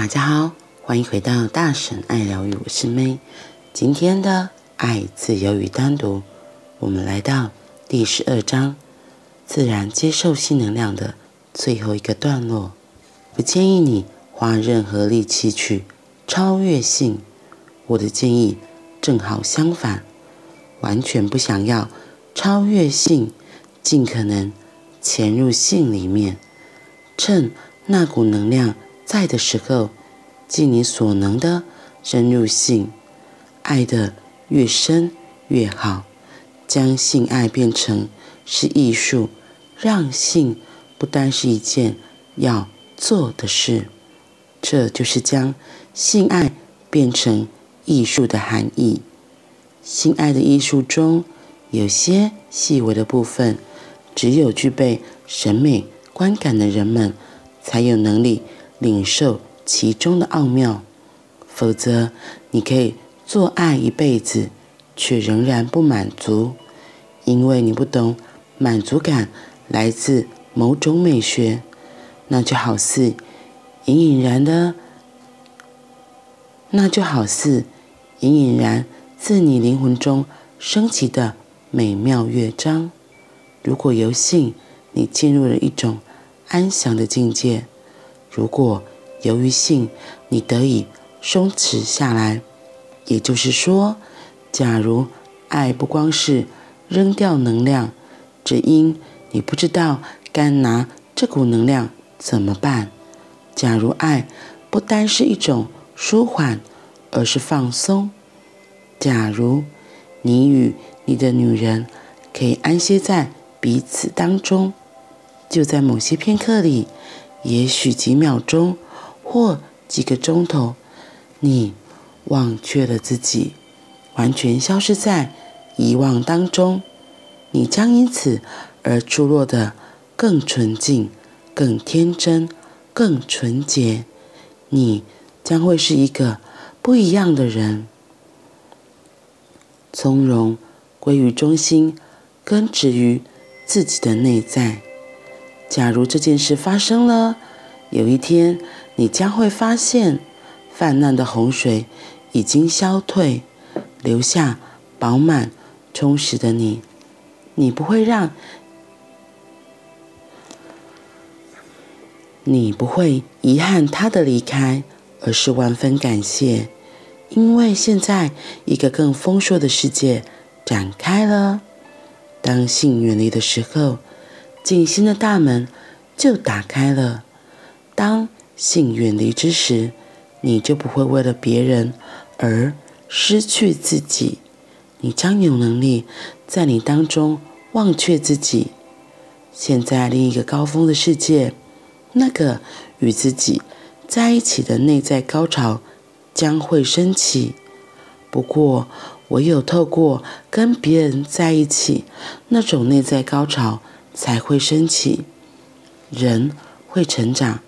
大家好，欢迎回到大神爱疗愈，我是 May。今天的爱、自由与单独，我们来到第十二章，自然接受性能量的最后一个段落。不建议你花任何力气去超越性，我的建议正好相反，完全不想要超越性，尽可能潜入性里面，趁那股能量。在的时候，尽你所能的深入性，爱的越深越好，将性爱变成是艺术，让性不单是一件要做的事，这就是将性爱变成艺术的含义。性爱的艺术中，有些细微的部分，只有具备审美观感的人们才有能力。领受其中的奥妙，否则你可以做爱一辈子，却仍然不满足，因为你不懂满足感来自某种美学。那就好似隐隐然的，那就好似隐隐然自你灵魂中升起的美妙乐章。如果由性，你进入了一种安详的境界。如果由于性，你得以松弛下来，也就是说，假如爱不光是扔掉能量，只因你不知道该拿这股能量怎么办。假如爱不单是一种舒缓，而是放松。假如你与你的女人可以安歇在彼此当中，就在某些片刻里。也许几秒钟，或几个钟头，你忘却了自己，完全消失在遗忘当中。你将因此而出落得更纯净、更天真、更纯洁。你将会是一个不一样的人，从容归于中心，根植于自己的内在。假如这件事发生了，有一天你将会发现，泛滥的洪水已经消退，留下饱满充实的你。你不会让，你不会遗憾他的离开，而是万分感谢，因为现在一个更丰硕的世界展开了。当性远离的时候。静心的大门就打开了。当性远离之时，你就不会为了别人而失去自己。你将有能力在你当中忘却自己。现在另一个高峰的世界，那个与自己在一起的内在高潮将会升起。不过，唯有透过跟别人在一起，那种内在高潮。才会升起，人会成长，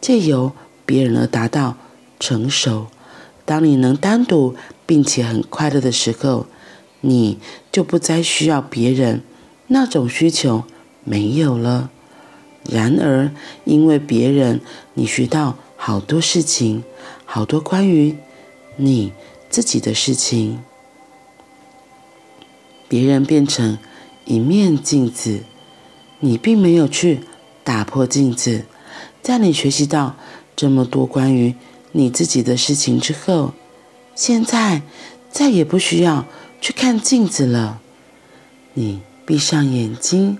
借由别人而达到成熟。当你能单独并且很快乐的时候，你就不再需要别人，那种需求没有了。然而，因为别人，你学到好多事情，好多关于你自己的事情。别人变成一面镜子。你并没有去打破镜子，在你学习到这么多关于你自己的事情之后，现在再也不需要去看镜子了。你闭上眼睛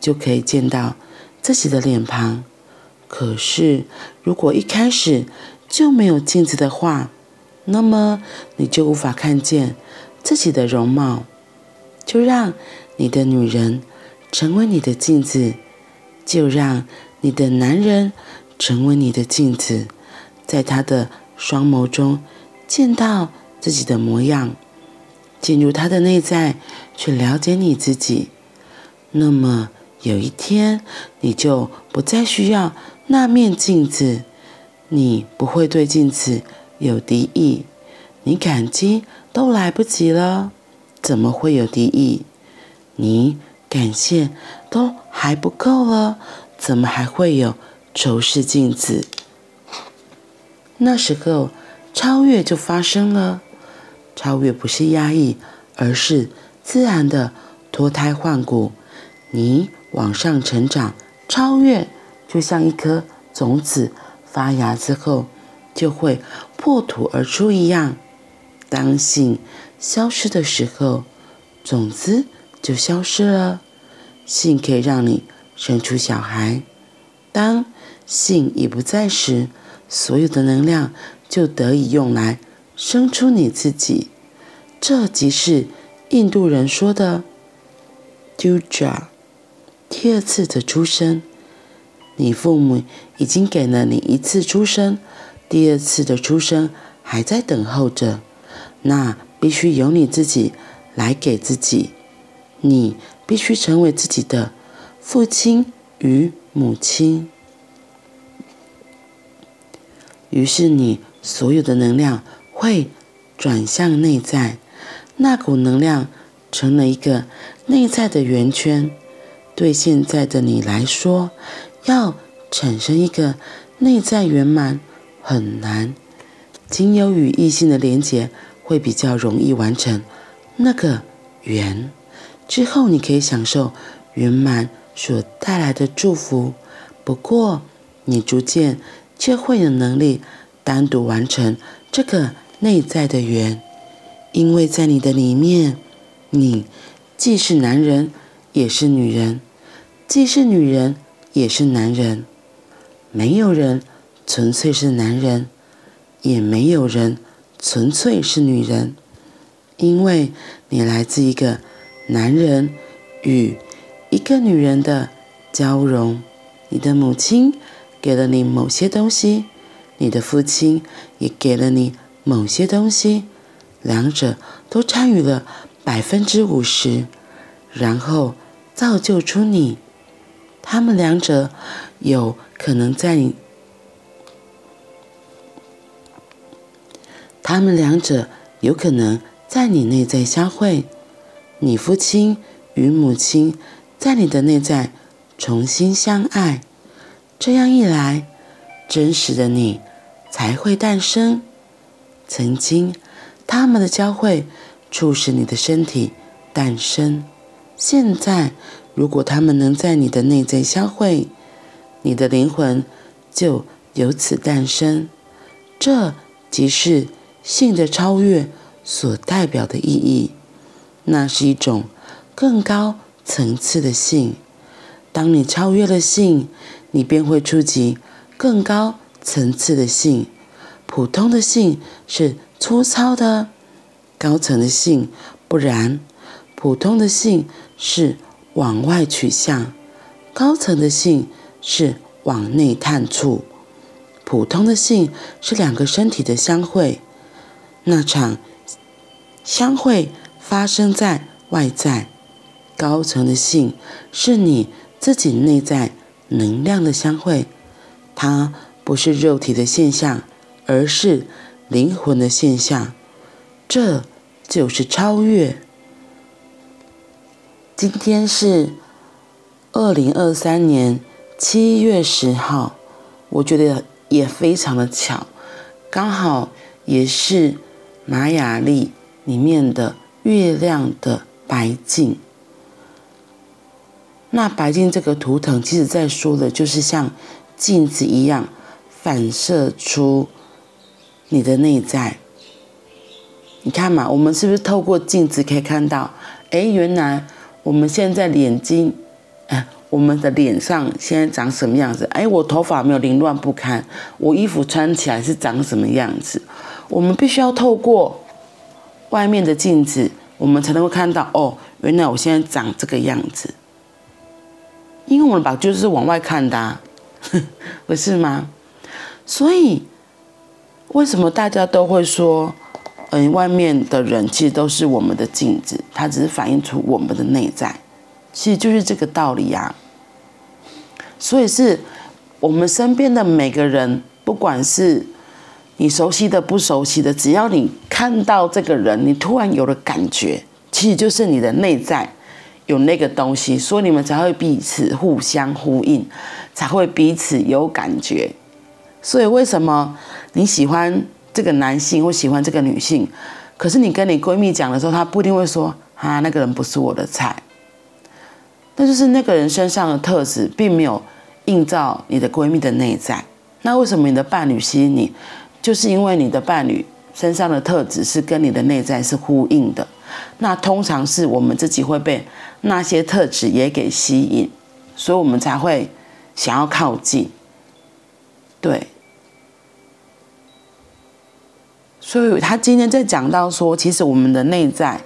就可以见到自己的脸庞。可是，如果一开始就没有镜子的话，那么你就无法看见自己的容貌。就让你的女人。成为你的镜子，就让你的男人成为你的镜子，在他的双眸中见到自己的模样，进入他的内在去了解你自己。那么有一天，你就不再需要那面镜子，你不会对镜子有敌意，你感激都来不及了，怎么会有敌意？你。感谢都还不够了，怎么还会有仇视镜子？那时候超越就发生了。超越不是压抑，而是自然的脱胎换骨。你往上成长，超越就像一颗种子发芽之后就会破土而出一样。当性消失的时候，种子就消失了。性可以让你生出小孩。当性已不在时，所有的能量就得以用来。生出你自己，这即是印度人说的 duja 第二次的出生。你父母已经给了你一次出生，第二次的出生还在等候着。那必须由你自己来给自己，你必须成为自己的父亲与母亲。于是你所有的能量。会转向内在，那股能量成了一个内在的圆圈。对现在的你来说，要产生一个内在圆满很难。仅有与异性的连接，会比较容易完成那个圆。之后你可以享受圆满所带来的祝福。不过，你逐渐就会有能力单独完成这个。内在的圆，因为在你的里面，你既是男人，也是女人；既是女人，也是男人。没有人纯粹是男人，也没有人纯粹是女人，因为你来自一个男人与一个女人的交融。你的母亲给了你某些东西，你的父亲也给了你。某些东西，两者都参与了百分之五十，然后造就出你。他们两者有可能在你，他们两者有可能在你内在相会。你父亲与母亲在你的内在重新相爱，这样一来，真实的你才会诞生。曾经，他们的交汇促使你的身体诞生。现在，如果他们能在你的内在相会，你的灵魂就由此诞生。这即是性的超越所代表的意义。那是一种更高层次的性。当你超越了性，你便会触及更高层次的性。普通的性是粗糙的，高层的性不然。普通的性是往外取向，高层的性是往内探触。普通的性是两个身体的相会，那场相会发生在外在。高层的性是你自己内在能量的相会，它不是肉体的现象。而是灵魂的现象，这就是超越。今天是二零二三年七月十号，我觉得也非常的巧，刚好也是玛雅历里面的月亮的白镜。那白镜这个图腾，其实在说的就是像镜子一样反射出。你的内在，你看嘛，我们是不是透过镜子可以看到？哎，原来我们现在眼睛，哎，我们的脸上现在长什么样子？哎，我头发没有凌乱不堪，我衣服穿起来是长什么样子？我们必须要透过外面的镜子，我们才能够看到哦，原来我现在长这个样子。因为我们把就是往外看的啊，不是吗？所以。为什么大家都会说，嗯，外面的人其实都是我们的镜子，它只是反映出我们的内在，其实就是这个道理呀。所以是我们身边的每个人，不管是你熟悉的、不熟悉的，只要你看到这个人，你突然有了感觉，其实就是你的内在有那个东西，所以你们才会彼此互相呼应，才会彼此有感觉。所以为什么你喜欢这个男性或喜欢这个女性，可是你跟你闺蜜讲的时候，她不一定会说啊，那个人不是我的菜。那就是那个人身上的特质，并没有映照你的闺蜜的内在。那为什么你的伴侣吸引你？就是因为你的伴侣身上的特质是跟你的内在是呼应的。那通常是我们自己会被那些特质也给吸引，所以我们才会想要靠近。对。所以他今天在讲到说，其实我们的内在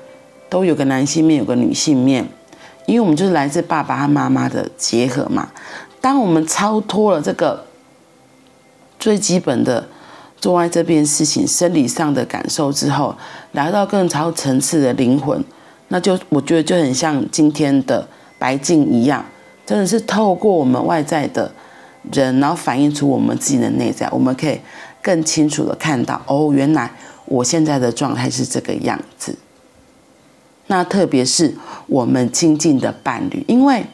都有个男性面，有个女性面，因为我们就是来自爸爸和妈妈的结合嘛。当我们超脱了这个最基本的做爱这件事情生理上的感受之后，来到更超层次的灵魂，那就我觉得就很像今天的白净一样，真的是透过我们外在的人，然后反映出我们自己的内在，我们可以。更清楚的看到哦，原来我现在的状态是这个样子。那特别是我们亲近的伴侣，因为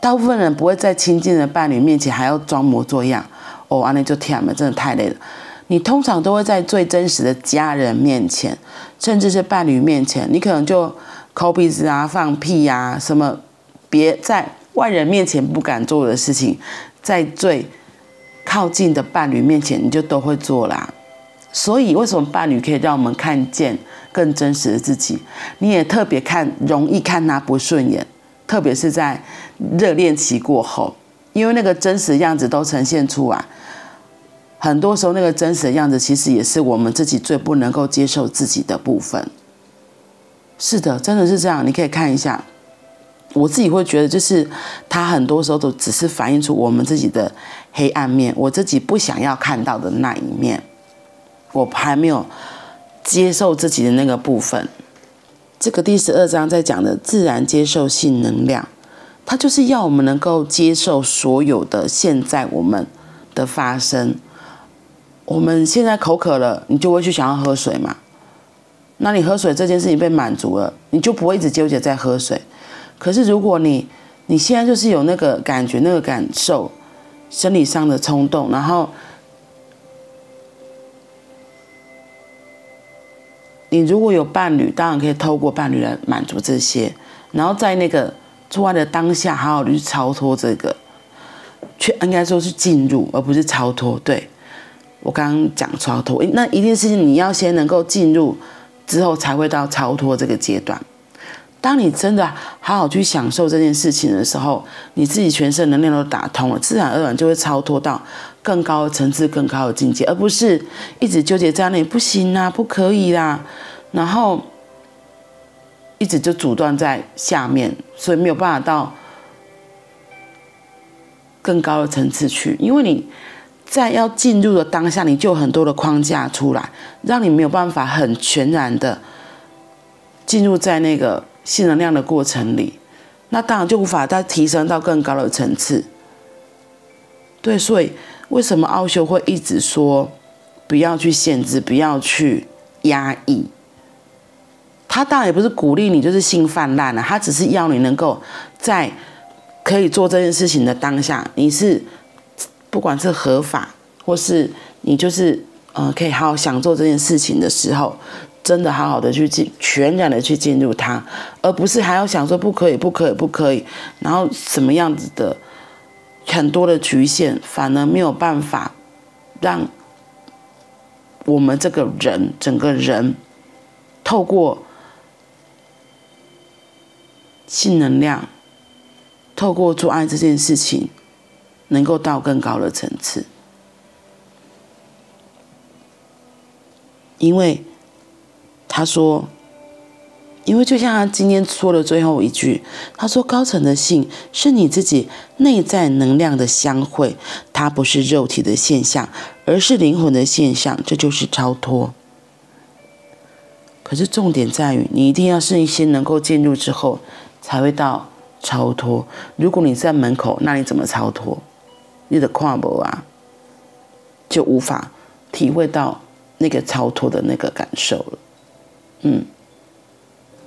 大部分人不会在亲近的伴侣面前还要装模作样哦，安内就天了，真的太累了。你通常都会在最真实的家人面前，甚至是伴侣面前，你可能就抠鼻子啊、放屁呀、啊，什么别在外人面前不敢做的事情，在最。靠近的伴侣面前，你就都会做啦。所以，为什么伴侣可以让我们看见更真实的自己？你也特别看，容易看他不顺眼，特别是在热恋期过后，因为那个真实样子都呈现出来。很多时候，那个真实的样子其实也是我们自己最不能够接受自己的部分。是的，真的是这样。你可以看一下。我自己会觉得，就是他很多时候都只是反映出我们自己的黑暗面，我自己不想要看到的那一面，我还没有接受自己的那个部分。这个第十二章在讲的自然接受性能量，它就是要我们能够接受所有的现在我们的发生。我们现在口渴了，你就会去想要喝水嘛？那你喝水这件事情被满足了，你就不会一直纠结在喝水。可是，如果你你现在就是有那个感觉、那个感受，生理上的冲动，然后你如果有伴侣，当然可以透过伴侣来满足这些，然后在那个做爱的当下，好好去超脱这个，去应该说是进入，而不是超脱。对，我刚刚讲超脱，那一定是你要先能够进入，之后才会到超脱这个阶段。当你真的好好去享受这件事情的时候，你自己全身能量都打通了，自然而然就会超脱到更高的层次、更高的境界，而不是一直纠结在那里不行啊、不可以啦，然后一直就阻断在下面，所以没有办法到更高的层次去。因为你在要进入的当下，你就有很多的框架出来，让你没有办法很全然的进入在那个。性能量的过程里，那当然就无法再提升到更高的层次。对，所以为什么奥修会一直说不要去限制，不要去压抑？他当然也不是鼓励你就是性泛滥了，他只是要你能够在可以做这件事情的当下，你是不管是合法，或是你就是呃可以好好享受这件事情的时候。真的好好的去进，全然的去进入它，而不是还要想说不可以，不可以，不可以，然后什么样子的很多的局限，反而没有办法让我们这个人整个人透过性能量，透过做爱这件事情，能够到更高的层次，因为。他说：“因为就像他今天说的最后一句，他说高层的性是你自己内在能量的相会，它不是肉体的现象，而是灵魂的现象，这就是超脱。可是重点在于，你一定要是一些能够进入之后，才会到超脱。如果你在门口，那你怎么超脱？你的跨步啊，就无法体会到那个超脱的那个感受了。”嗯，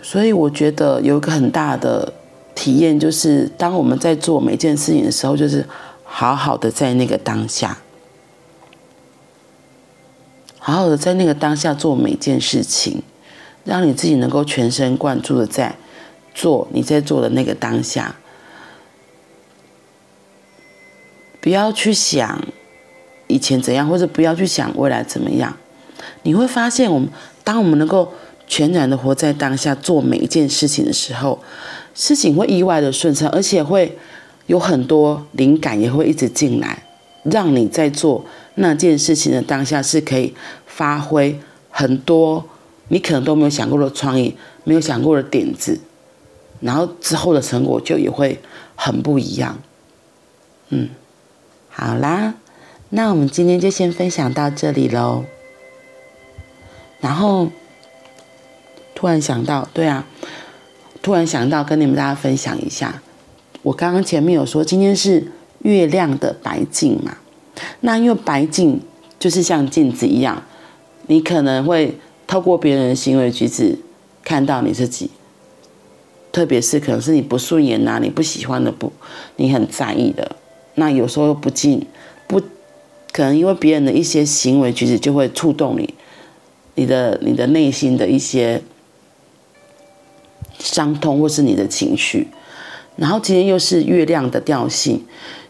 所以我觉得有一个很大的体验，就是当我们在做每件事情的时候，就是好好的在那个当下，好好的在那个当下做每件事情，让你自己能够全神贯注的在做你在做的那个当下，不要去想以前怎样，或者不要去想未来怎么样。你会发现，我们当我们能够全然的活在当下，做每一件事情的时候，事情会意外的顺畅，而且会有很多灵感也会一直进来，让你在做那件事情的当下是可以发挥很多你可能都没有想过的创意，没有想过的点子，然后之后的成果就也会很不一样。嗯，好啦，那我们今天就先分享到这里喽。然后突然想到，对啊，突然想到跟你们大家分享一下，我刚刚前面有说今天是月亮的白镜嘛，那因为白镜就是像镜子一样，你可能会透过别人的行为举止看到你自己，特别是可能是你不顺眼呐，你不喜欢的不，你很在意的，那有时候不禁不可能因为别人的一些行为举止就会触动你。你的你的内心的一些伤痛，或是你的情绪，然后今天又是月亮的调性，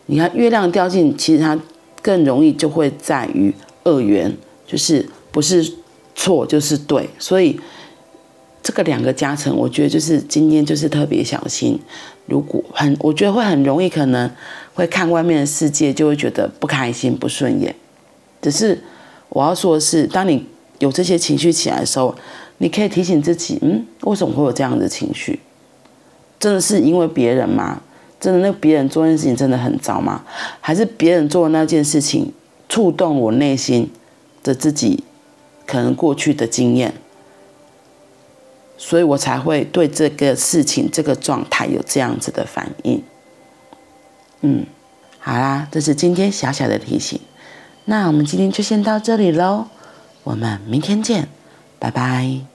你看月亮的调性，其实它更容易就会在于二元，就是不是错就是对，所以这个两个加成，我觉得就是今天就是特别小心，如果很，我觉得会很容易可能会看外面的世界，就会觉得不开心不顺眼，只是我要说的是，当你。有这些情绪起来的时候，你可以提醒自己，嗯，为什么会有这样的情绪？真的是因为别人吗？真的那别人做那件事情真的很糟吗？还是别人做的那件事情触动我内心的自己可能过去的经验，所以我才会对这个事情、这个状态有这样子的反应。嗯，好啦，这是今天小小的提醒。那我们今天就先到这里喽。我们明天见，拜拜。